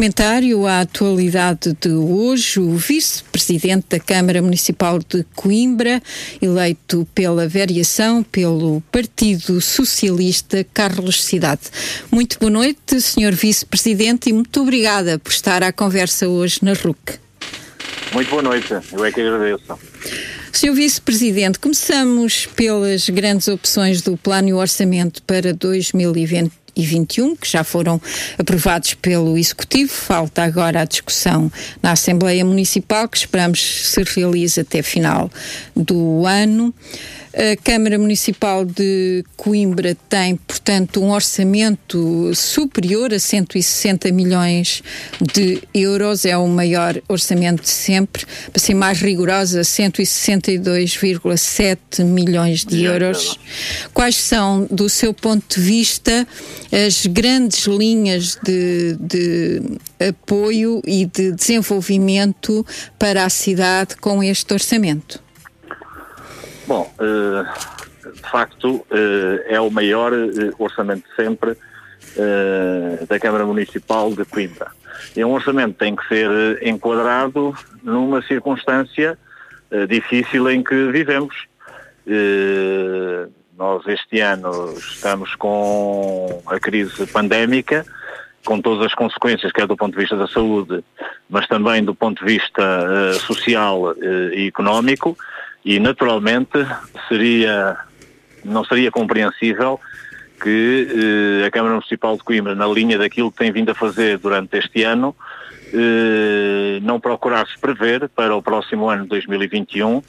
comentário à atualidade de hoje, o vice-presidente da Câmara Municipal de Coimbra, eleito pela variação pelo Partido Socialista, Carlos Cidade. Muito boa noite, senhor vice-presidente, e muito obrigada por estar à conversa hoje na RUC. Muito boa noite, eu é que agradeço. Senhor Vice-Presidente, começamos pelas grandes opções do Plano e Orçamento para 2020 e 21, que já foram aprovados pelo Executivo. Falta agora a discussão na Assembleia Municipal, que esperamos se realize até final do ano. A Câmara Municipal de Coimbra tem, portanto, um orçamento superior a 160 milhões de euros, é o maior orçamento de sempre. Para ser mais rigorosa, 162,7 milhões de euros. Quais são, do seu ponto de vista, as grandes linhas de, de apoio e de desenvolvimento para a cidade com este orçamento? Bom, uh, de facto, uh, é o maior uh, orçamento de sempre da Câmara Municipal de Coimbra. E um orçamento tem que ser enquadrado numa circunstância difícil em que vivemos. nós este ano estamos com a crise pandémica, com todas as consequências, quer do ponto de vista da saúde, mas também do ponto de vista social e económico, e naturalmente seria, não seria compreensível que eh, a Câmara Municipal de Coimbra, na linha daquilo que tem vindo a fazer durante este ano, eh, não procurasse prever para o próximo ano 2021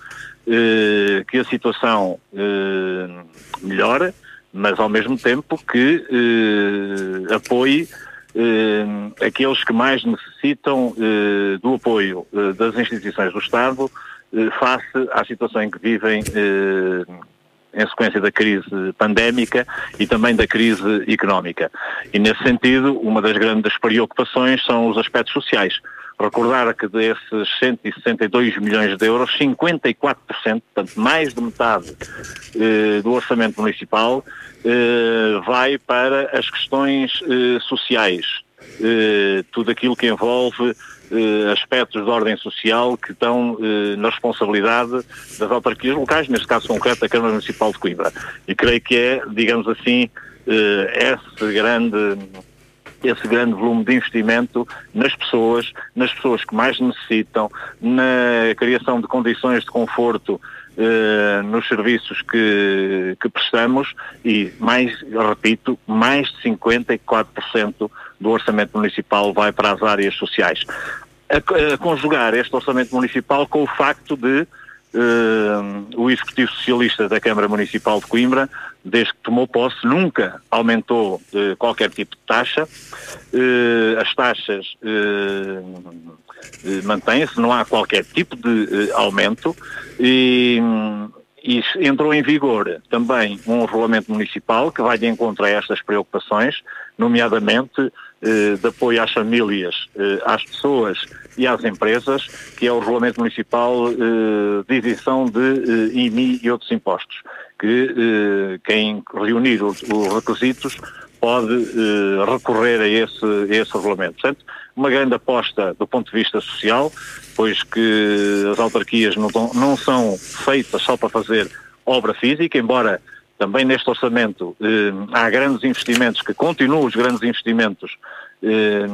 eh, que a situação eh, melhore, mas ao mesmo tempo que eh, apoie eh, aqueles que mais necessitam do apoio das instituições do Estado face à situação em que vivem eh, em sequência da crise pandémica e também da crise económica. E nesse sentido, uma das grandes preocupações são os aspectos sociais. Recordar que desses 162 milhões de euros, 54%, portanto mais de metade eh, do orçamento municipal, eh, vai para as questões eh, sociais. Eh, tudo aquilo que envolve eh, aspectos de ordem social que estão eh, na responsabilidade das autarquias locais, neste caso concreto da Câmara Municipal de Coimbra. E creio que é, digamos assim, eh, esse grande esse grande volume de investimento nas pessoas, nas pessoas que mais necessitam, na criação de condições de conforto eh, nos serviços que, que prestamos e, mais, repito, mais de 54% do orçamento municipal vai para as áreas sociais. A, a conjugar este orçamento municipal com o facto de uh, o Executivo Socialista da Câmara Municipal de Coimbra, desde que tomou posse, nunca aumentou uh, qualquer tipo de taxa. Uh, as taxas mantêm-se, não há qualquer tipo de aumento. E, e entrou em vigor também um regulamento municipal que vai de encontro a estas preocupações, nomeadamente eh, de apoio às famílias, eh, às pessoas e às empresas, que é o Regulamento Municipal eh, de Isenção de IMI e outros impostos, que quem reunir os, requisitos pode recorrer a esse, a esse regulamento. Portanto, uma grande aposta do ponto de vista social, pois que as autarquias não, não são feitas só para fazer obra física, embora também neste orçamento eh, há grandes investimentos, que continuam os grandes investimentos eh,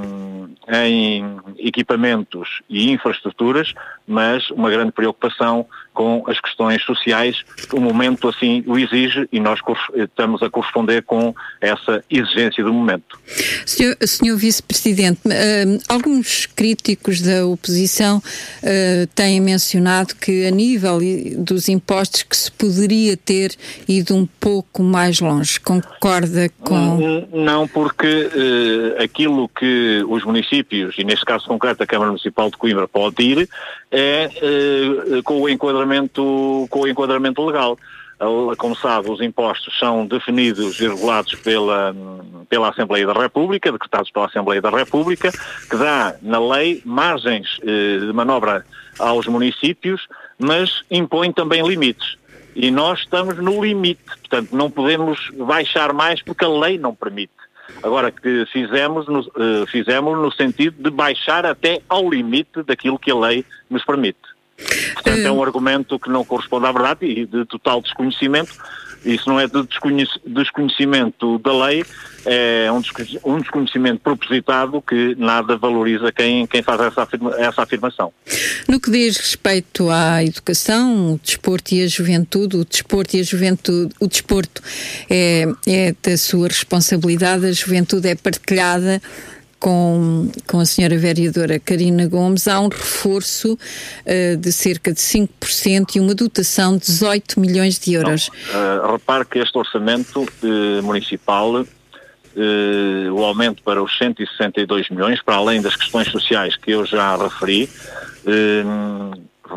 em equipamentos e infraestruturas, mas uma grande preocupação com as questões sociais. O momento assim o exige e nós estamos a corresponder com essa exigência do momento. Senhor, senhor Vice-Presidente, uh, alguns críticos da oposição uh, têm mencionado que a nível dos impostos que se poderia ter ido um pouco mais longe. Concorda com... Não, porque uh, aquilo que os municípios, e neste caso concreto a Câmara Municipal de Coimbra, pode ir é com o enquadramento enquadramento, com o enquadramento legal. Como sabe, os impostos são definidos e regulados pela, pela Assembleia da República, decretados pela Assembleia da República, que dá na lei margens eh, de manobra aos municípios, mas impõe também limites. E nós estamos no limite, portanto não podemos baixar mais porque a lei não permite. Agora que fizemos no, uh, fizemos no sentido de baixar até ao limite daquilo que a lei nos permite. Portanto, é um argumento que não corresponde à verdade e de total desconhecimento. Isso não é de desconhecimento da lei, é um desconhecimento propositado que nada valoriza quem, quem faz essa, afirma, essa afirmação. No que diz respeito à educação, o desporto e a juventude, o desporto e a juventude, o desporto é, é da sua responsabilidade, a juventude é partilhada com, com a senhora vereadora Karina Gomes, há um reforço uh, de cerca de 5% e uma dotação de 18 milhões de euros. Uh, repare que este orçamento uh, municipal, o aumento para os 162 milhões, para além das questões sociais que eu já referi,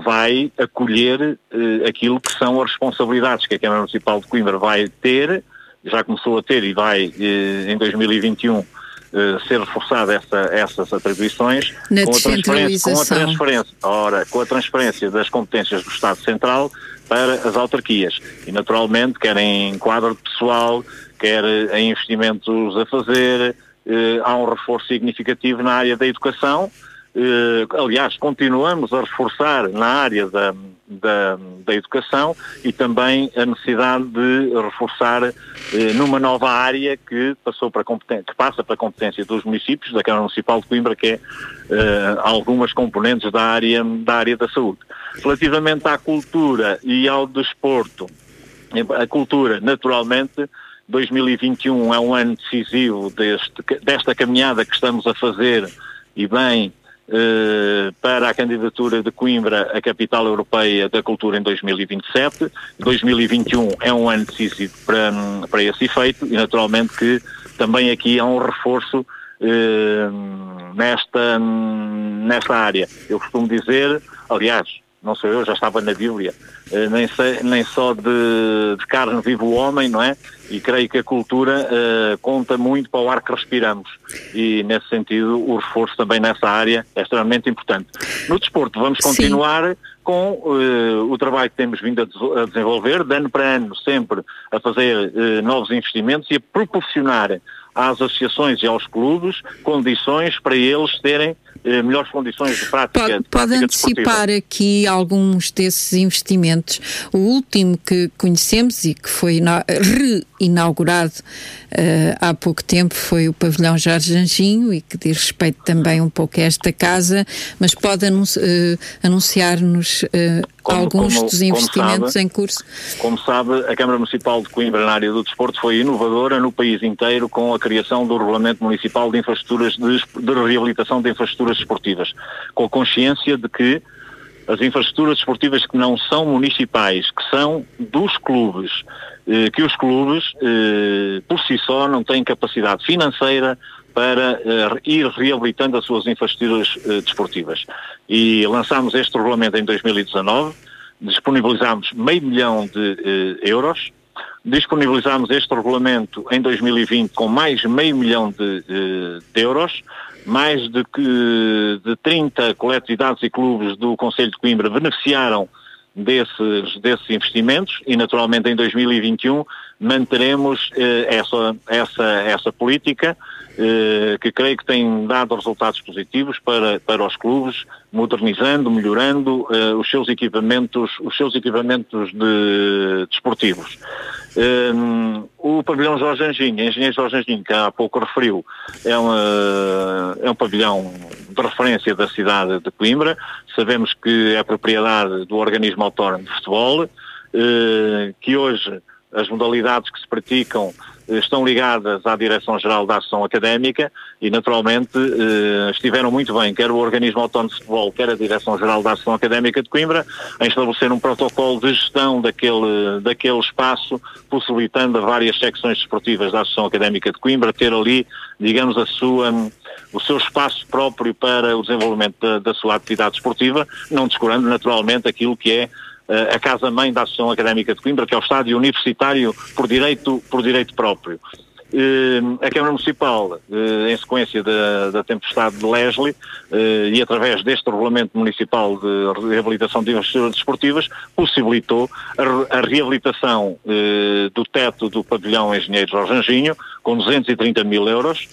vai acolher aquilo que são as responsabilidades que a Câmara Municipal de Coimbra vai ter, já começou a ter e vai em 2021 eh, ser reforçada essa, essas atribuições Na com, a transferência, com a transferência, ora, com a transferência das competências do Estado Central para as autarquias. E naturalmente, quer em quadro pessoal, quer em investimentos a fazer, eh, há um reforço significativo na área da educação, aliás, continuamos a reforçar na área da, da, da, educação e também a necessidade de reforçar eh, numa nova área que, passou para que passa para a competência dos municípios, da Câmara Municipal de Coimbra, que é eh, algumas componentes da área, da área da saúde. Relativamente à cultura e ao desporto, a cultura, naturalmente, 2021 é um ano decisivo deste, desta caminhada que estamos a fazer e bem eh, para a candidatura de Coimbra à capital europeia da cultura em 2027. 2021 é um ano decisivo para, para esse efeito e naturalmente que também aqui há um reforço eh, nesta, nesta área. Eu costumo dizer, aliás, não sou eu, já estava na Bíblia, eh, nem, sei, nem só de, de, carne vive o homem, não é? E creio que a cultura uh, conta muito para o ar que respiramos. E, nesse sentido, o reforço também nessa área é extremamente importante. No desporto, vamos continuar Sim. com uh, o trabalho que temos vindo a, a, desenvolver, de ano para ano, sempre a fazer uh, novos investimentos e a proporcionar às associações e aos clubes condições para eles terem eh, melhores condições de prática. Pode, de pode antecipar desportiva. aqui alguns desses investimentos. O último que conhecemos e que foi reinaugurado uh, há pouco tempo foi o pavilhão Jorge Anjinho e que diz respeito também um pouco a esta casa, mas pode anunci uh, anunciar-nos uh, alguns como, dos investimentos sabe, em curso? Como sabe, a Câmara Municipal de Coimbra na área do desporto foi inovadora no país inteiro com a criação do Regulamento Municipal de Infraestruturas de, de Reabilitação de Infraestruturas Esportivas, com a consciência de que as infraestruturas esportivas que não são municipais, que são dos clubes, eh, que os clubes, eh, por si só, não têm capacidade financeira para eh, ir reabilitando as suas infraestruturas desportivas. E lançámos este regulamento em 2019, disponibilizámos meio milhão de euros, disponibilizámos este regulamento em 2020 com mais meio milhão de, de euros, mais de, que, de 30 coletividades e clubes do Conselho de Coimbra beneficiaram desses, desses investimentos e naturalmente em 2021 manteremos eh, essa, essa, essa política eh, que creio que tem dado resultados positivos para, para os clubes, modernizando, melhorando eh, os seus equipamentos, os seus equipamentos de, desportivos. Um, o pavilhão Jorge Anjinho, engenheiro Jorge Anjinho, que há pouco referiu, é, uma, é um pavilhão de referência da cidade de Coimbra. Sabemos que é propriedade do organismo autónomo de futebol, uh, que hoje as modalidades que se praticam estão ligadas à Direção-Geral da Ação Académica e, naturalmente, eh, estiveram muito bem, quer o Organismo Autónomo de Futebol, quer a Direção-Geral da Ação Académica de Coimbra, em estabelecer um protocolo de gestão daquele, daquele espaço, possibilitando a várias secções desportivas da Associação Académica de Coimbra ter ali, digamos, a sua o seu espaço próprio para o desenvolvimento da, da sua atividade esportiva, não descurando naturalmente aquilo que é a casa-mãe da Associação Académica de Coimbra, que é o estádio universitário por direito, por direito próprio. eh, a Câmara Municipal, eh, em sequência da, da tempestade de Leslie, eh, e através deste Regulamento Municipal de Reabilitação de Infraestruturas Desportivas, possibilitou a, a reabilitação do teto do pavilhão Engenheiro Jorge Anjinho, com 230 mil euros,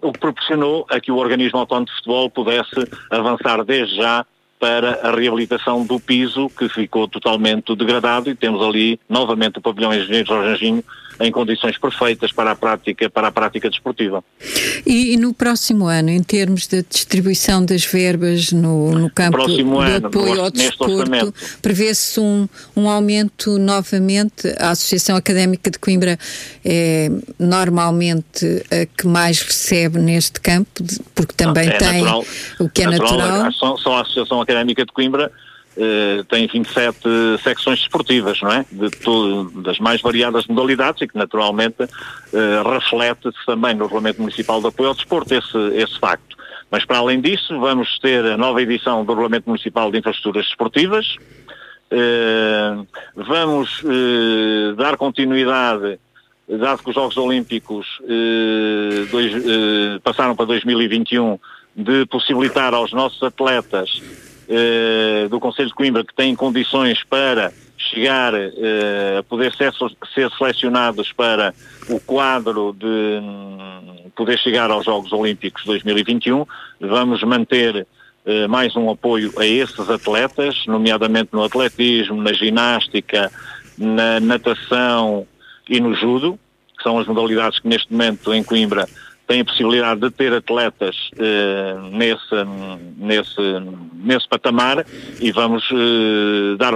o que proporcionou a que o organismo autónomo de futebol pudesse avançar desde já para a reabilitação do piso que ficou totalmente degradado e temos ali novamente o pavilhão Engenheiro Jorge Anjinho em condições perfeitas para a prática, para a prática desportiva. E, e no próximo ano, em termos de distribuição das verbas no, no campo do ano, apoio no, ao desporto, prevê-se um, um aumento novamente? A Associação Académica de Coimbra é normalmente a que mais recebe neste campo, porque também é tem natural, o que é natural. natural. Só, só a Associação Académica de Coimbra Uh, tem 27 secções desportivas, não é? De todo, das mais variadas modalidades e que naturalmente uh, reflete-se também no Regulamento Municipal de Apoio ao Desporto esse, esse facto. Mas para além disso, vamos ter a nova edição do Regulamento Municipal de Infraestruturas Desportivas, uh, vamos dar continuidade, dado que os Jogos Olímpicos dois, passaram para 2021, de possibilitar aos nossos atletas eh, do Conselho de Coimbra que têm condições para chegar eh, a poder ser, ser, selecionados para o quadro de um, poder chegar aos Jogos Olímpicos 2021. Vamos manter eh, mais um apoio a esses atletas, nomeadamente no atletismo, na ginástica, na natação e no judo, que são as modalidades que neste momento em Coimbra tem a possibilidade de ter atletas eh, nesse, nesse, nesse patamar e vamos eh, dar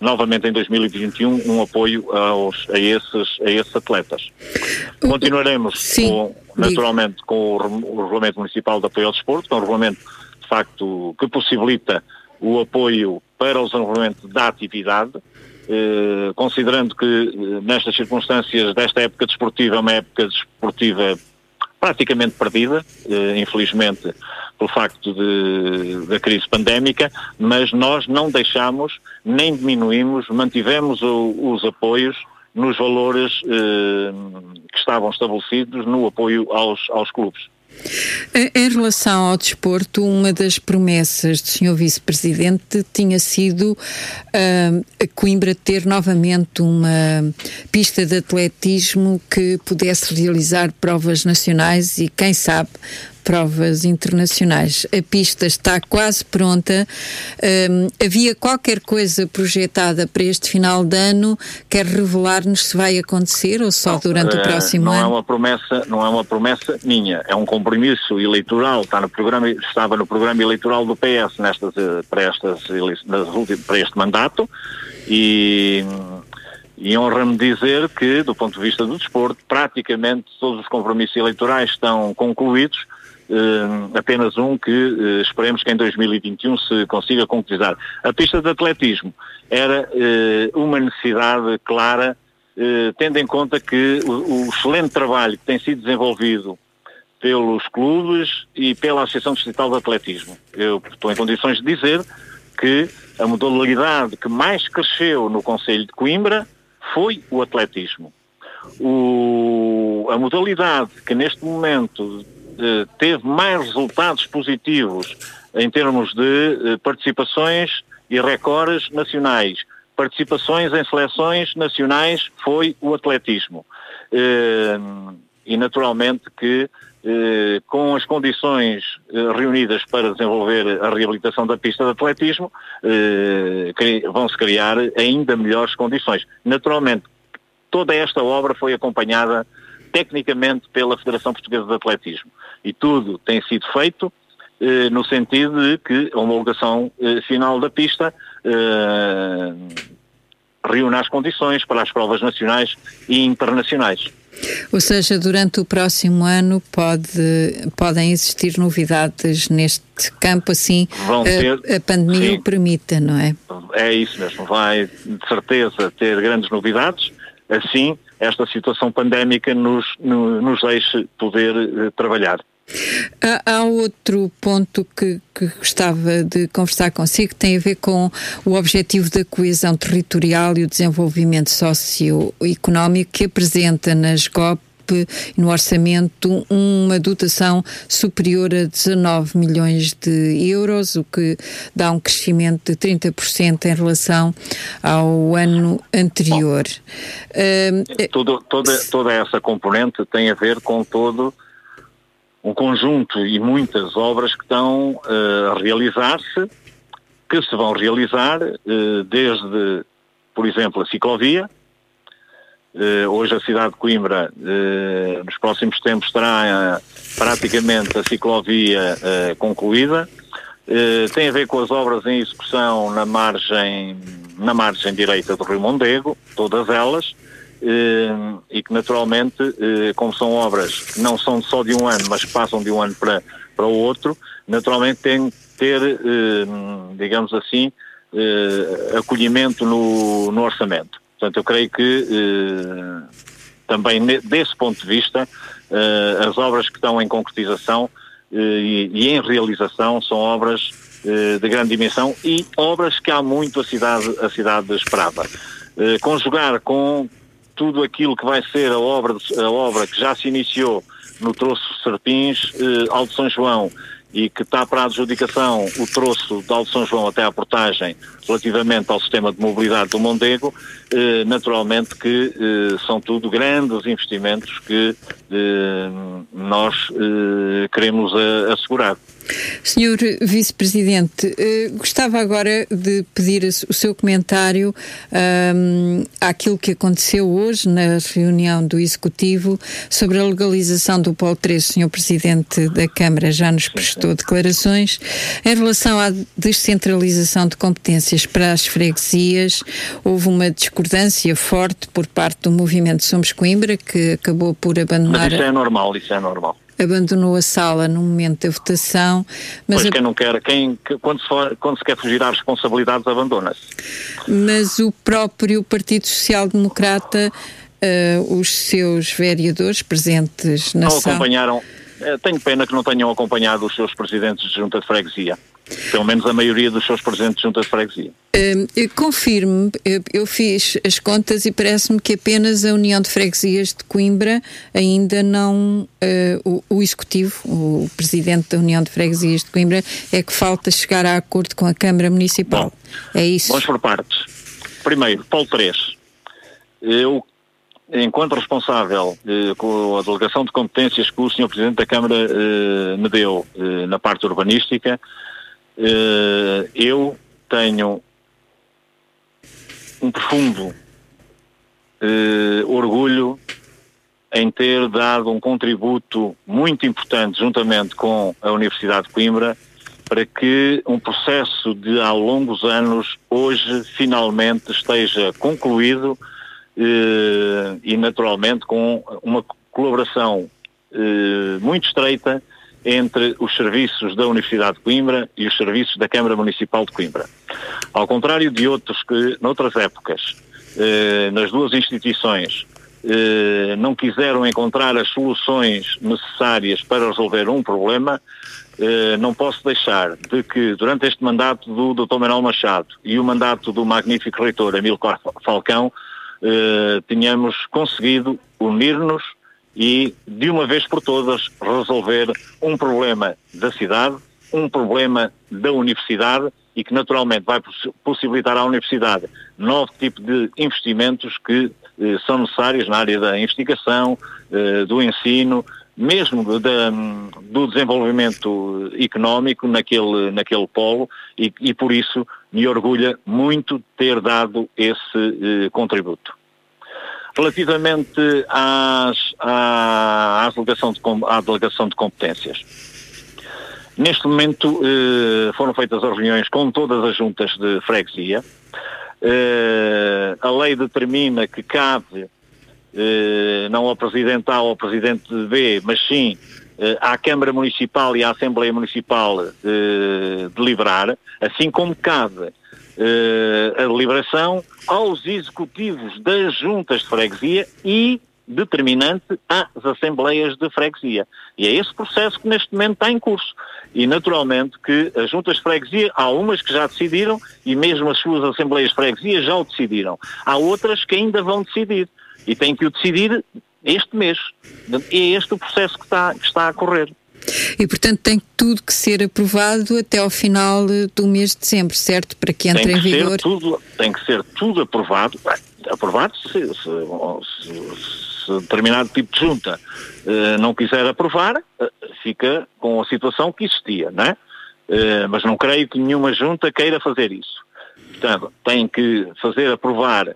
novamente em 2021 um apoio aos, a, esses, a esses atletas. Continuaremos Sim, com, naturalmente com o, o Regulamento Municipal de Apoio ao Desporto, que é um regulamento de facto que possibilita o apoio para o desenvolvimento da atividade, eh, considerando que eh, nestas circunstâncias desta época desportiva é uma época desportiva praticamente perdida, eh, infelizmente, pelo facto de, da crise pandémica, mas nós não deixamos, nem diminuímos, mantivemos o, os apoios nos valores eh, que estavam estabelecidos no apoio aos, aos clubes. Em relação ao desporto, uma das promessas do Sr. Vice-Presidente tinha sido uh, a Coimbra ter novamente uma pista de atletismo que pudesse realizar provas nacionais e, quem sabe, provas internacionais. A pista está quase pronta. Um, havia qualquer coisa projetada para este final de ano? Quer revelar-nos se vai acontecer ou só não, durante uh, o próximo não ano? É uma promessa, não é uma promessa minha, é um compromisso eleitoral, está no programa, estava no programa eleitoral do PS nestas, eh, para, estas, para este mandato e e honra-me dizer que, do ponto de vista do desporto, praticamente todos os compromissos eleitorais estão concluídos apenas um que uh, esperemos que em 2021 se consiga concretizar. A pista de atletismo era uh, uma necessidade clara, tendo em conta que o, o, excelente trabalho que tem sido desenvolvido pelos clubes e pela Associação Distrital de Atletismo. Eu estou em condições de dizer que a modalidade que mais cresceu no Conselho de Coimbra foi o atletismo. O, a modalidade que neste momento eh, teve mais resultados positivos em termos de eh, participações e recordes nacionais. Participações em seleções nacionais foi o atletismo. Eh, e naturalmente que com as condições reunidas para desenvolver a reabilitação da pista de atletismo, vão-se criar ainda melhores condições. Naturalmente, toda esta obra foi acompanhada tecnicamente pela Federação Portuguesa de Atletismo. E tudo tem sido feito eh, no sentido de que a homologação eh, final da pista eh, reúne as condições para as provas nacionais e internacionais. Ou seja, durante o próximo ano pode, podem existir novidades neste campo, assim ter, a, a, pandemia sim, o permita, não é? É isso mesmo, vai de certeza ter grandes novidades, assim esta situação pandémica nos, nos deixe poder uh, trabalhar. Há outro ponto que, que, gostava de conversar consigo, que tem a ver com o objetivo da coesão territorial e o desenvolvimento socioeconómico que apresenta nas GOP no orçamento uma dotação superior a 19 milhões de euros, o que dá um crescimento de 30% em relação ao ano anterior. Uh, Tudo, toda, toda essa componente tem a ver com todo um conjunto e muitas obras que estão uh, a realizar-se, que se vão realizar uh, desde, por exemplo, a ciclovia. Uh, hoje a cidade de Coimbra, nos próximos tempos, terá praticamente a ciclovia concluída. tem a ver com as obras em execução na margem, na margem direita do Rio Mondego, todas elas eh, e que naturalmente, eh, como são obras que não são só de um ano, mas passam de um ano para, para o outro, naturalmente tem que ter, eh, digamos assim, acolhimento no, no orçamento. Portanto, eu creio que também desse ponto de vista, as obras que estão em concretização e, e em realização são obras de grande dimensão e obras que há muito a cidade, a cidade esperava. conjugar com tudo aquilo que vai ser a obra, a obra que já se iniciou no troço Serpins, eh, Alto São João, e que está para a adjudicação o troço de Alto São João até à portagem relativamente ao sistema de mobilidade do Mondego, eh, naturalmente que eh, são tudo grandes investimentos que eh, nós eh, queremos assegurar. Senhor Vice-Presidente, eh, gostava agora de pedir o seu comentário um, àquilo que aconteceu hoje na reunião do Executivo sobre a legalização do Polo 3. O Senhor Presidente da Câmara já nos prestou declarações em relação à descentralização de competências para as freguesias. Houve uma discordância forte por parte do movimento Somos Coimbra, que acabou por abandonar. Mas isso é normal, isso é normal abandonou a sala no momento da votação. Mas pois quem não quer, quem, quando, se for, quando se quer fugir às responsabilidades, abandona-se. Mas o próprio Partido Social Democrata, uh, os seus vereadores presentes na não sala... acompanharam, uh, tenho pena que não tenham acompanhado os seus presidentes de junta de freguesia. Pelo menos a maioria dos seus presentes junto à freguesia. Uh, Confirme, eu, fiz as contas e parece-me que apenas a União de Freguesias de Coimbra ainda não. Uh, o, o, Executivo, o Presidente da União de Freguesias de Coimbra, é que falta chegar a acordo com a Câmara Municipal. Bom, é isso. Vamos por partes. Primeiro, Paulo 3. Eu, enquanto responsável eh, com a delegação de competências que o Sr. Presidente da Câmara eh, me deu eh, na parte urbanística, eu tenho um profundo eh, orgulho em ter dado um contributo muito importante, juntamente com a Universidade de Coimbra, para que um processo de há longos anos hoje finalmente esteja concluído eh, e naturalmente com uma colaboração eh, muito estreita entre os serviços da Universidade de Coimbra e os serviços da Câmara Municipal de Coimbra. Ao contrário de outros que, noutras épocas, eh, nas duas instituições, eh, não quiseram encontrar as soluções necessárias para resolver um problema, eh, não posso deixar de que durante este mandato do Dr. Manuel Machado e o mandato do magnífico reitor Amílcar Falcão, eh, tenhamos conseguido unir-nos e, de uma vez por todas, resolver um problema da cidade, um problema da universidade e que naturalmente vai possibilitar à universidade novo tipo de investimentos que eh, são necessários na área da investigação, eh, do ensino, mesmo da, do desenvolvimento económico naquele, naquele polo e, e, por isso me orgulha muito ter dado esse eh, contributo. Relativamente às, à, à, delegação de, à delegação de competências, neste momento eh, foram feitas as reuniões com todas as juntas de freguesia. Eh, a lei determina que cabe eh, não ao Presidente A ou ao Presidente B, mas sim eh, à Câmara Municipal e à Assembleia Municipal eh, deliberar, assim como cabe a deliberação aos executivos das juntas de freguesia e determinante às assembleias de freguesia. E é esse processo que neste momento está em curso. E naturalmente que as juntas de freguesia, há umas que já decidiram e mesmo as suas assembleias de freguesia já o decidiram. Há outras que ainda vão decidir e têm que o decidir este mês. É este o processo que está, que está a correr. E, portanto, tem tudo que ser aprovado até ao final do mês de dezembro, certo? Para que entre em vigor. Tudo, tem que ser tudo aprovado. Aprovado se, se, se, se determinado tipo de junta uh, não quiser aprovar, uh, fica com a situação que existia, não é? Uh, mas não creio que nenhuma junta queira fazer isso. Portanto, tem que fazer aprovar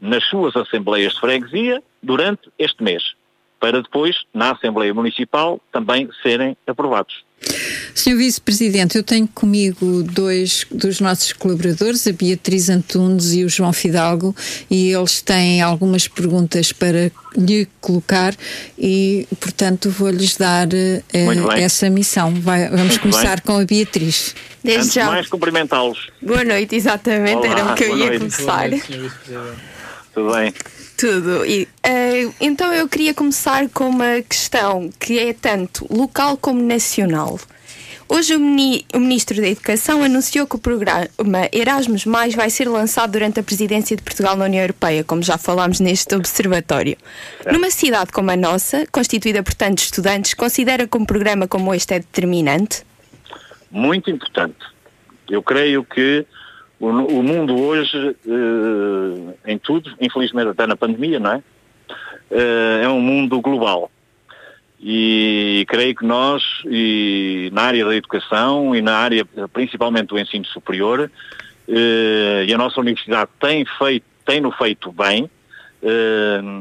nas suas assembleias de freguesia durante este mês para depois, na Assembleia Municipal, também serem aprovados. Senhor Vice-Presidente, eu tenho comigo dois dos nossos colaboradores, a Beatriz Antunes e o João Fidalgo, e eles têm algumas perguntas para lhe colocar e, portanto, vou-lhes dar uh, essa missão. Vai, vamos Muito começar bem. com a Beatriz. Desde Antes já. mais cumprimentá-los. Boa noite, exatamente, Olá, era o que eu ia noite. começar. Noite, Tudo bem. Tudo. E, uh, então eu queria começar com uma questão que é tanto local como nacional. Hoje o, mini, o, Ministro da Educação anunciou que o programa Erasmus Mais vai ser lançado durante a presidência de Portugal na União Europeia, como já falámos neste observatório. É. Numa cidade como a nossa, constituída por tantos estudantes, considera que um programa como este é determinante? Muito importante. Eu creio que o, o mundo hoje, uh, em tudo, infelizmente até na pandemia, não é? Uh, é um mundo global. E creio que nós, e na área da educação e na área principalmente do ensino superior, uh, e a nossa universidade tem feito, tem-no feito bem,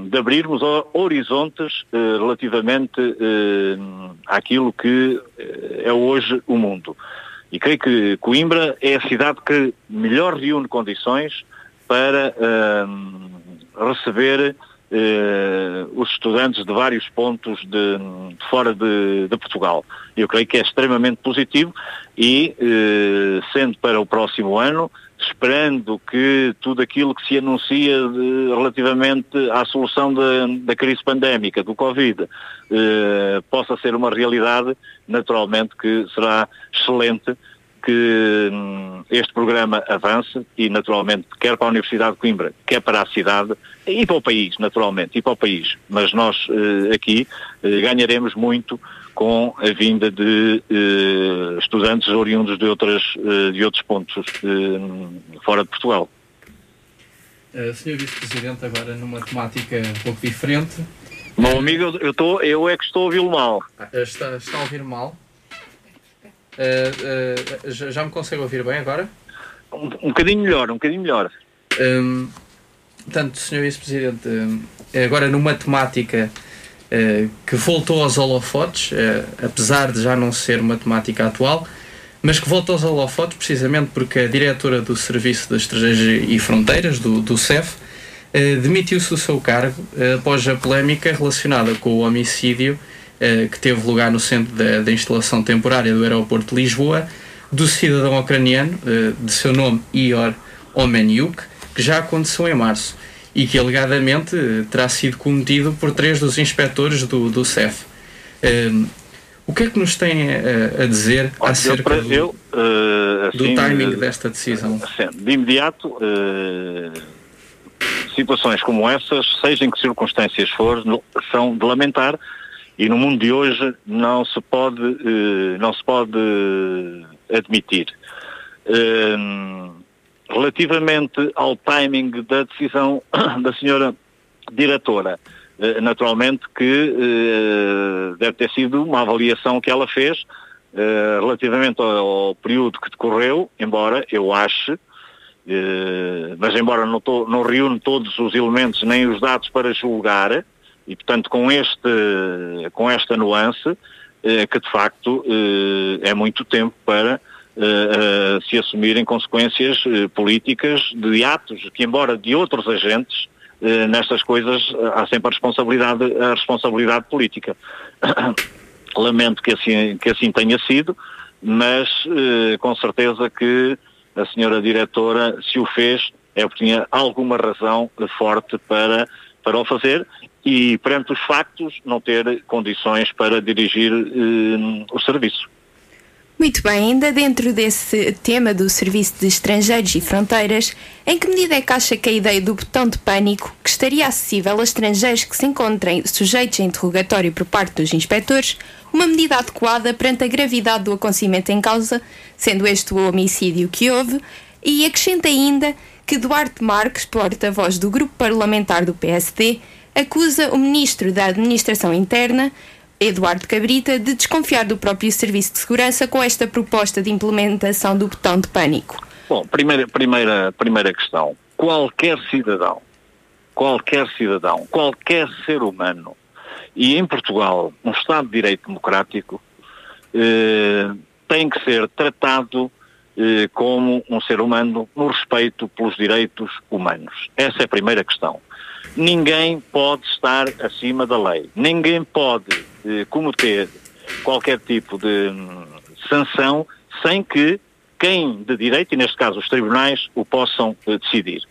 de abrirmos horizontes relativamente àquilo que é hoje o mundo. E creio que Coimbra é a cidade que melhor reúne condições para uh, receber uh, os estudantes de vários pontos de, de fora de, de, Portugal. Eu creio que é extremamente positivo e, uh, sendo para o próximo ano, esperando que tudo aquilo que se anuncia de, relativamente à solução da, da crise pandémica, do Covid, eh, possa ser uma realidade, naturalmente que será excelente que hum, este programa avance e, naturalmente, quer para a Universidade de Coimbra, quer para a cidade e para o país, naturalmente, e para o país. Mas nós eh, aqui eh, ganharemos muito com a vinda de eh, estudantes oriundos de, outras, de outros pontos fora de Portugal. Uh, Senhor Vice-Presidente, agora numa temática um pouco diferente. Meu amigo, eu, tô, eu é que estou a ouvi-lo mal. Uh, está, está a ouvir mal? Uh, já, já, me consegue ouvir bem agora? Um, um bocadinho melhor, um bocadinho melhor. Um, portanto, Senhor Vice-Presidente, agora numa temática eh, que voltou aos holofotes, eh, apesar de já não ser uma temática atual, mas que voltou aos holofotes precisamente porque a diretora do Serviço de Estratégia e Fronteiras, do, do CEF, eh, demitiu-se do seu cargo após a polémica relacionada com o homicídio que teve lugar no centro da, da instalação temporária do aeroporto de Lisboa do cidadão ucraniano de seu nome Ior Omeniuk, que já aconteceu em março e que alegadamente terá sido cometido por três dos inspectores do, do CEF. Um, ehm, o que é que nos tem a, a dizer Olha, acerca eu, do, eu, uh, assim, do timing desta decisão? Assim, de imediato, uh, situações como essas, seja em que circunstâncias for, são de lamentar e no mundo de hoje não se pode, não se pode admitir. Uh, Relativamente ao timing da decisão da senhora diretora, eh, naturalmente que eh, deve ter sido uma avaliação que ela fez eh, relativamente ao, período que decorreu, embora eu ache, mas embora não, tô, não reúne todos os elementos nem os dados para julgar, e portanto com, este, com esta nuance, que de facto é muito tempo para uh, uh, se assumirem consequências uh, políticas de atos que, embora de outros agentes, nestas coisas há sempre a responsabilidade, a responsabilidade política. Lamento que assim, que assim tenha sido, mas com certeza que a senhora diretora, se o fez, é porque tinha alguma razão forte para para o fazer e, perante os factos, não ter condições para dirigir eh, o serviço. Muito bem, ainda dentro desse tema do Serviço de Estrangeiros e Fronteiras, em que medida é que acha que a ideia do botão de pânico, que estaria acessível a estrangeiros que se encontrem sujeitos a interrogatório por parte dos inspectores, uma medida adequada perante a gravidade do acontecimento em causa, sendo este o homicídio que houve, e acrescenta ainda que Duarte Marques, porta-voz do grupo parlamentar do PSD, acusa o ministro da Administração Interna, Eduardo Cabrita, de desconfiar do próprio Serviço de Segurança com esta proposta de implementação do botão de pânico. Bom, primeira, primeira, primeira questão. Qualquer cidadão, qualquer cidadão, qualquer ser humano, e em Portugal, um Estado de Direito Democrático, eh, tem que ser tratado eh, como um ser humano no respeito pelos direitos humanos. Essa é a primeira questão. Ninguém pode estar acima da lei. Ninguém pode eh, cometer qualquer tipo de hum, sanção sem que quem de direito, e neste caso os tribunais, o possam eh, decidir.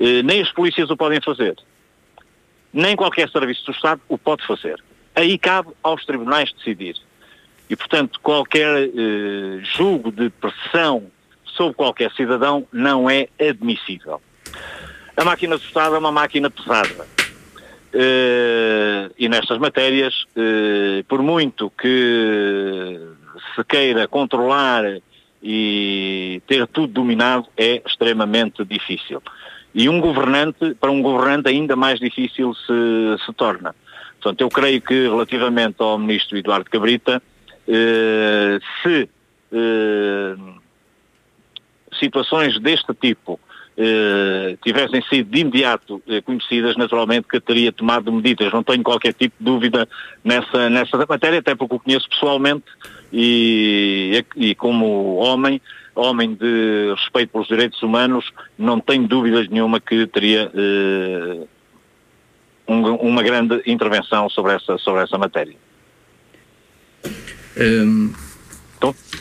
Eh, nem as polícias o podem fazer. Nem qualquer serviço do Estado o pode fazer. Aí cabe aos tribunais decidir. E, portanto, qualquer eh, julgo de pressão sobre qualquer cidadão não é admissível. A máquina Estado é uma máquina pesada. Eh, e nestas matérias, eh, por muito que se queira controlar e ter tudo dominado, é extremamente difícil. E um governante, para um governante ainda mais difícil se, se torna. Portanto, eu creio que relativamente ao ministro Eduardo Cabrita, eh, se situações deste tipo eh, tivessem sido de imediato eh, conhecidas, naturalmente que teria tomado medidas. Não tenho qualquer tipo de dúvida nessa, nessa matéria, até porque o conheço pessoalmente e, e como homem, homem de respeito pelos direitos humanos, não tenho dúvidas nenhuma que teria eh, um, uma grande intervenção sobre essa, sobre essa matéria. Um,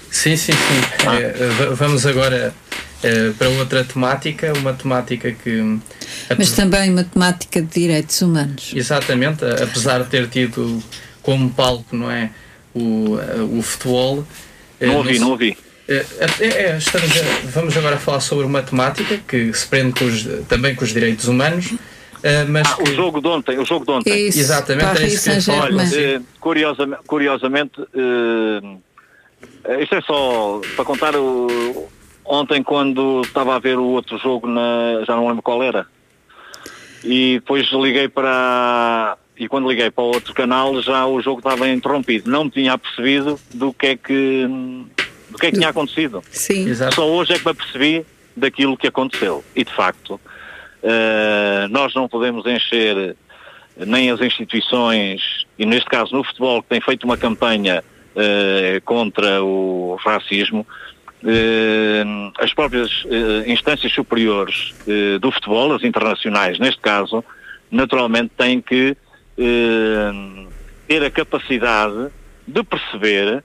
sim, sim, sim. Ah. É, vamos agora é, para outra temática, uma temática que. Mas também uma temática de direitos humanos. Exatamente, apesar de ter tido como palco, não é? O, o futebol. É, não ouvi, não ouvi. É, é, estamos a, vamos agora falar sobre uma temática que se prende com os, também com os direitos humanos. Mas ah, que... o jogo de ontem, o jogo de ontem. Isso, Exatamente, é isso que eu Olha, curiosamente, curiosamente uh, isto é só para contar o, ontem quando estava a ver o outro jogo na. já não lembro qual era. E depois liguei para. E quando liguei para o outro canal já o jogo estava interrompido. Não me tinha percebido do que é que. do que é que tinha acontecido. Sim. Exato. Só hoje é que me apercebi daquilo que aconteceu. E de facto, uh, nós não podemos encher nem as instituições, e neste caso no futebol, que tem feito uma campanha uh, contra o racismo, uh, as próprias uh, instâncias superiores do futebol, as internacionais neste caso, naturalmente têm que ter a capacidade de perceber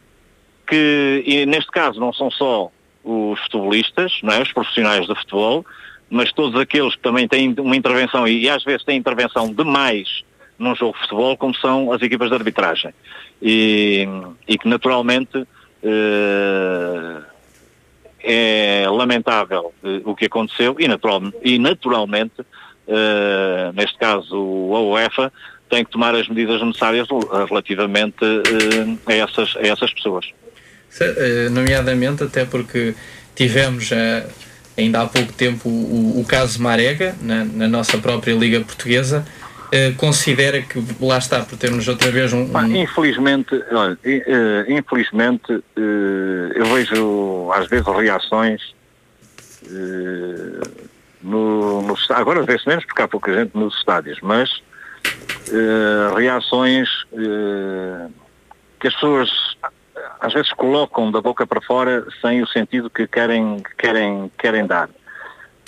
que, e neste caso não são só os futebolistas, não é? os profissionais do futebol, mas todos aqueles que também têm uma intervenção e às vezes têm intervenção demais num jogo de futebol, como são as equipas de arbitragem. E, e que naturalmente eh, é lamentável eh, o que aconteceu e, natural, e naturalmente, eh, neste caso a UEFA, tem que tomar as medidas necessárias relativamente a, essas, a essas pessoas. Nomeadamente até porque tivemos ainda há pouco tempo o, o caso Marega na, na nossa própria Liga Portuguesa Uh, considera que lá está por termos outra vez um. um... infelizmente, olha, uh, infelizmente uh, eu vejo às vezes reações no, no, agora vê-se menos porque há pouca gente nos estádios, mas reações que as pessoas às vezes colocam da boca para fora sem o sentido que querem, querem, querem dar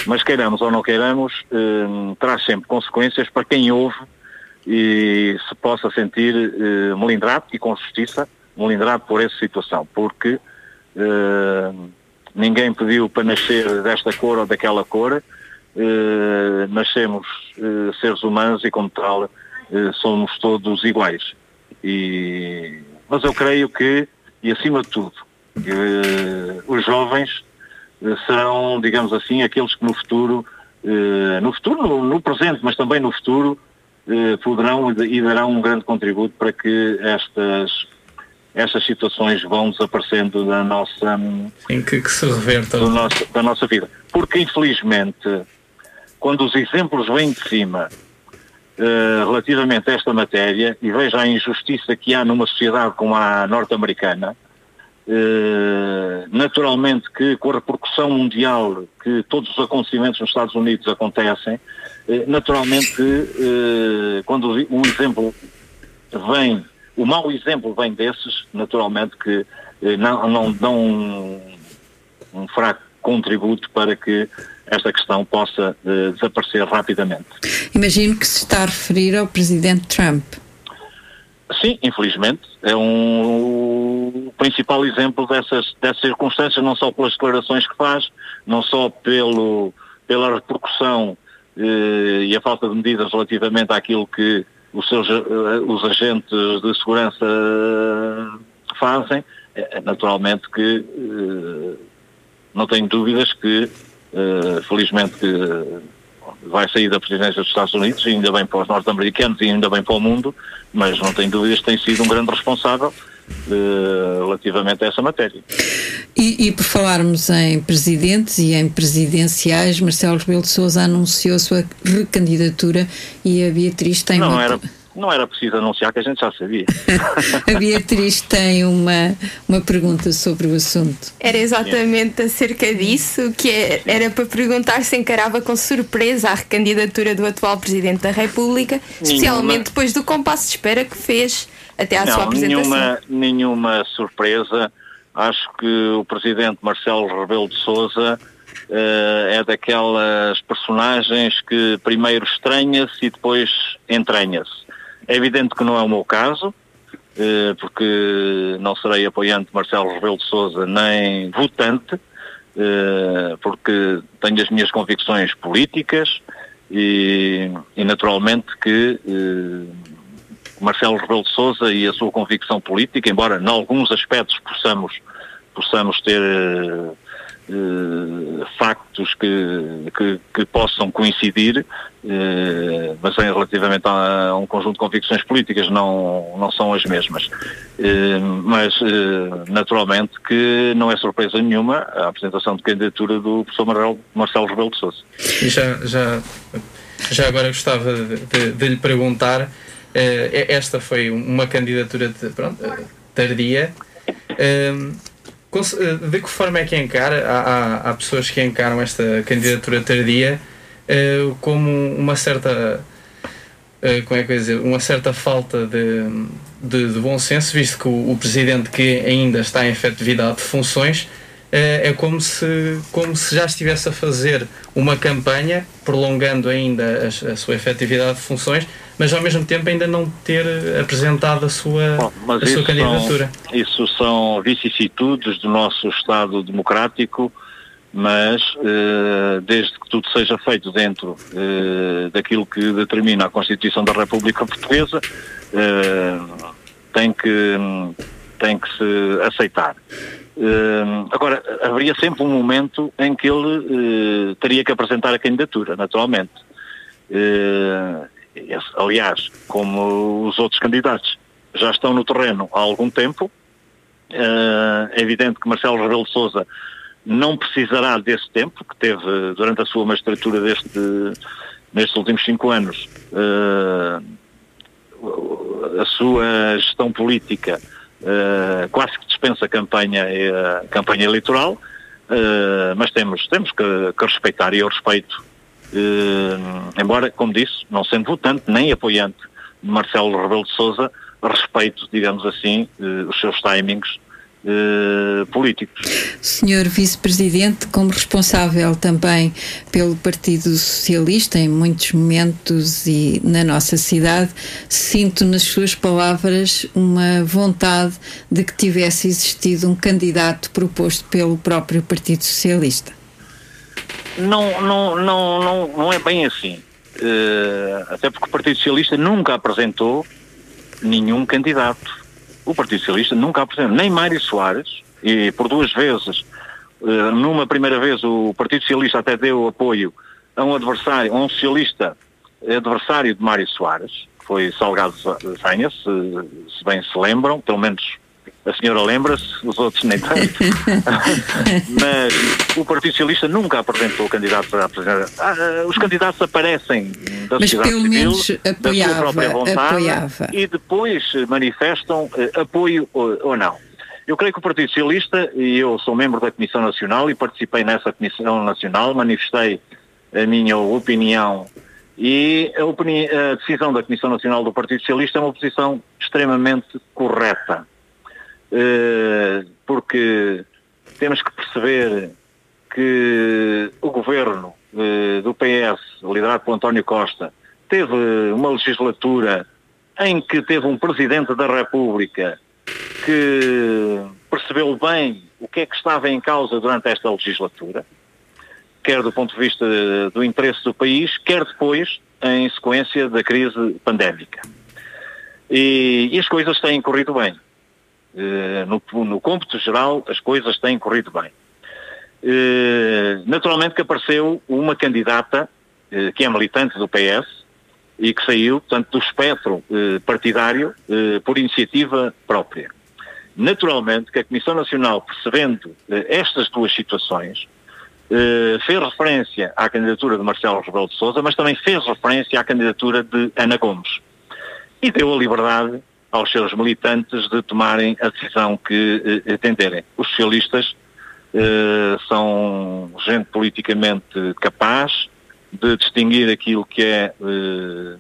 mas queiramos ou não queiramos, eh, traz sempre consequências para quem ouve e se possa sentir eh, melindrado e com justiça, melindrado por essa situação, porque eh, ninguém pediu para nascer desta cor ou daquela cor eh, nascemos seres humanos e como tal somos todos iguais. E, mas eu creio que, e acima de tudo, os jovens serão, digamos assim, aqueles que no futuro, eh, no futuro, no, no presente, mas também no futuro, eh, poderão e darão um grande contributo para que estas estas situações vão desaparecendo da nossa em que, que se reverta? do nosso, da nossa vida. Porque infelizmente quando os exemplos vêm de cima uh, relativamente a esta matéria e veja a injustiça que há numa sociedade como a norte-americana naturalmente que com a repercussão mundial que todos os acontecimentos nos Estados Unidos acontecem uh, naturalmente que quando o exemplo vem o mau exemplo vem desses, naturalmente, que eh, não, não dão um, um, fraco contributo para que esta questão possa eh, desaparecer rapidamente. Imagino que se está a referir ao Presidente Trump. Sim, infelizmente. É um principal exemplo dessas, dessas circunstâncias, não só pelas declarações que faz, não só pelo, pela repercussão eh, e a falta de medidas relativamente àquilo que os seus eh, os agentes de segurança fazem, é, é naturalmente que eh, não tenho dúvidas que eh, felizmente que vai sair da presidência dos Estados Unidos, ainda bem para os norte-americanos e ainda bem para o mundo, mas não tenho dúvidas que tem sido um grande responsável relativamente a essa matéria. E, e, por falarmos em presidentes e em presidenciais, Marcelo Rebelo de Sousa anunciou sua recandidatura e a Beatriz tem não uma... Era, não era preciso anunciar, que a gente já sabia. a Beatriz tem uma, uma pergunta sobre o assunto. Era exatamente acerca disso, que é, era para perguntar se encarava com surpresa a recandidatura do atual Presidente da República, especialmente nenhuma. depois do compasso de espera que fez até à não, sua apresentação. Nenhuma, nenhuma surpresa Acho que o presidente Marcelo Rebelo de Sousa uh, é daquelas personagens que primeiro estranha-se e depois entranha-se. É evidente que não é o meu caso, uh, porque não serei apoiante de Marcelo Rebelo de Sousa nem votante, uh, porque tenho as minhas convicções políticas e, e naturalmente que Marcelo Rebelo de Sousa e a sua convicção política, embora em alguns aspectos possamos, possamos ter uh, factos que, que, que, possam coincidir, uh, mas em relativamente a, um conjunto de convicções políticas não, não são as mesmas. Uh, mas, naturalmente, que não é surpresa nenhuma a apresentação de candidatura do professor Marcelo, Rebelo de Sousa. Já, já, já agora gostava de, de, de lhe perguntar esta foi uma candidatura de, pronto, tardia. Uh, de que forma é que encara? Há, há, há, pessoas que encaram esta candidatura tardia como uma certa. como é que eu dizer? Uma certa falta de, de, de bom senso, visto que o, o, presidente que ainda está em efetividade de funções é como se, como se já estivesse a fazer uma campanha, prolongando ainda a, a sua efetividade de funções, mas ao mesmo tempo ainda não ter apresentado a sua, Bom, a sua candidatura. São, isso são vicissitudes do nosso Estado democrático, mas eh, desde que tudo seja feito dentro eh, daquilo que determina a Constituição da República Portuguesa, eh, tem, que, tem que se aceitar. agora, haveria sempre um momento em que ele teria que apresentar a candidatura, naturalmente. Aliás, como os outros candidatos já estão no terreno há algum tempo, eh, é evidente que Marcelo Rebelo de Sousa não precisará desse tempo que teve durante a sua magistratura deste, nestes últimos cinco anos. Eh, a sua gestão política eh, quase que dispensa a campanha, a campanha eleitoral, mas temos, temos que, que respeitar e eu respeito Uh, embora, como disse, não sendo votante nem apoiante de Marcelo Rebelo de Sousa, respeito, digamos assim, uh, os seus timings uh, políticos. Senhor Vice-Presidente, como responsável também pelo Partido Socialista em muitos momentos e na nossa cidade, sinto nas suas palavras uma vontade de que tivesse existido um candidato proposto pelo próprio Partido Socialista. Não, não, não, não, não é bem assim. Uh, até porque o Partido Socialista nunca apresentou nenhum candidato. O Partido Socialista nunca apresentou, nem Mário Soares, e por duas vezes, uh, numa primeira vez o Partido Socialista até deu apoio a um adversário, a um socialista adversário de Mário Soares, foi Salgado Zanha, se, se bem se lembram, pelo menos a senhora lembra-se, os outros nem tanto. Mas o Partido Socialista nunca apresentou candidato para apresentar. Ah, os candidatos aparecem da Mas sociedade pelo civil, menos da sua própria vontade, apoiava. e depois manifestam uh, apoio ou, ou não. Eu creio que o Partido Socialista, e eu sou membro da Comissão Nacional e participei nessa Comissão Nacional, manifestei a minha opinião e a, opini a, decisão da Comissão Nacional do Partido Socialista é uma posição extremamente correta. Uh, porque temos que perceber que o governo uh, do PS, liderado por António Costa, teve uma legislatura em que teve um Presidente da República que percebeu bem o que é que estava em causa durante esta legislatura, quer do ponto de vista do interesse do país, quer depois em sequência da crise pandémica. E, e as coisas têm corrido bem. Uh, no, no cômputo geral, as coisas têm corrido bem. Uh, naturalmente que apareceu uma candidata uh, que é militante do PS e que saiu, portanto, do espectro partidário por iniciativa própria. Naturalmente que a Comissão Nacional, percebendo estas duas situações, fez referência à candidatura de Marcelo Rebelo de Sousa, mas também fez referência à candidatura de Ana Gomes. E deu a liberdade aos seus militantes de tomarem a decisão que eh, entenderem. Os socialistas eh, são gente politicamente capaz de distinguir aquilo que é eh,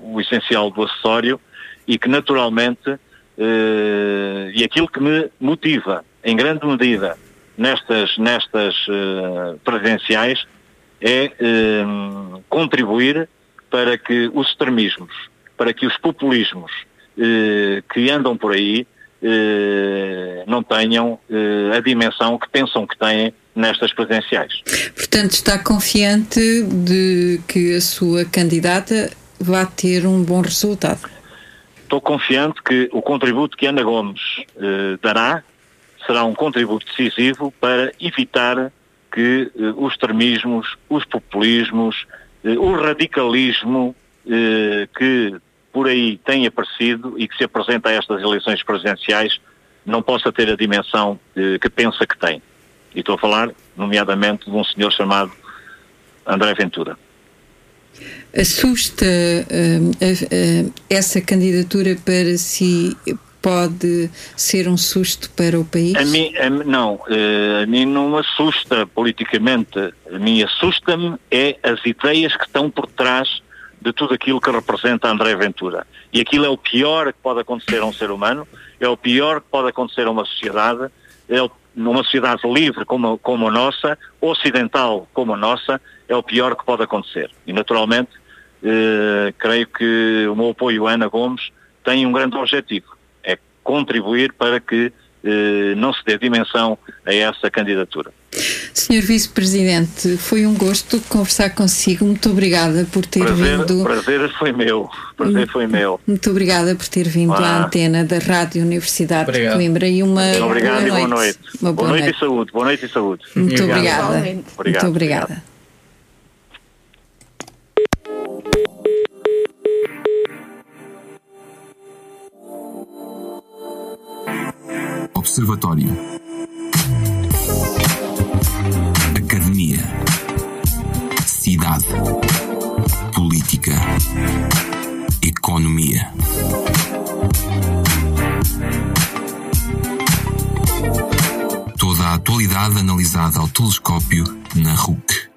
o essencial do acessório e que naturalmente, eh, e aquilo que me motiva em grande medida nestas, nestas presidenciais é contribuir para que os extremismos, para que os populismos uh, que andam por aí não tenham a dimensão que pensam que têm nestas presidenciais. Portanto, está confiante de que a sua candidata vai ter um bom resultado? Estou confiante que o contributo que Ana Gomes dará será um contributo decisivo para evitar que eh, os extremismos, os populismos, eh, o radicalismo eh, que por aí tem aparecido e que se apresenta a estas eleições presidenciais não possa ter a dimensão que pensa que tem. E estou a falar, nomeadamente, de um senhor chamado André Ventura. Assusta uh, uh, uh, essa candidatura para si pode ser um susto para o país? A mim, a, não, eh, a mim não me assusta politicamente. A mim assusta-me é as ideias que estão por trás de tudo aquilo que representa André Ventura. E aquilo é o pior que pode acontecer a um ser humano, é o pior que pode acontecer a uma sociedade, é o, numa sociedade livre como, como a nossa, ocidental como a nossa, é o pior que pode acontecer. E naturalmente, eh, creio que o meu apoio a Ana Gomes tem um grande objetivo contribuir para que eh, não se dê dimensão a essa candidatura. Senhor Vice-Presidente, foi um gosto conversar consigo. Muito obrigada por ter prazer, vindo. Prazer foi meu. Prazer foi meu. Muito obrigada por ter vindo ah. à antena da Rádio Universidade Obrigado. de Coimbra e uma Obrigado boa e boa noite. Uma boa, boa noite. noite. e saúde. Boa noite e saúde. Muito obrigada. Obrigado. Muito obrigada. Observatório. Economia. Toda a atualidade analisada ao telescópio na RUC.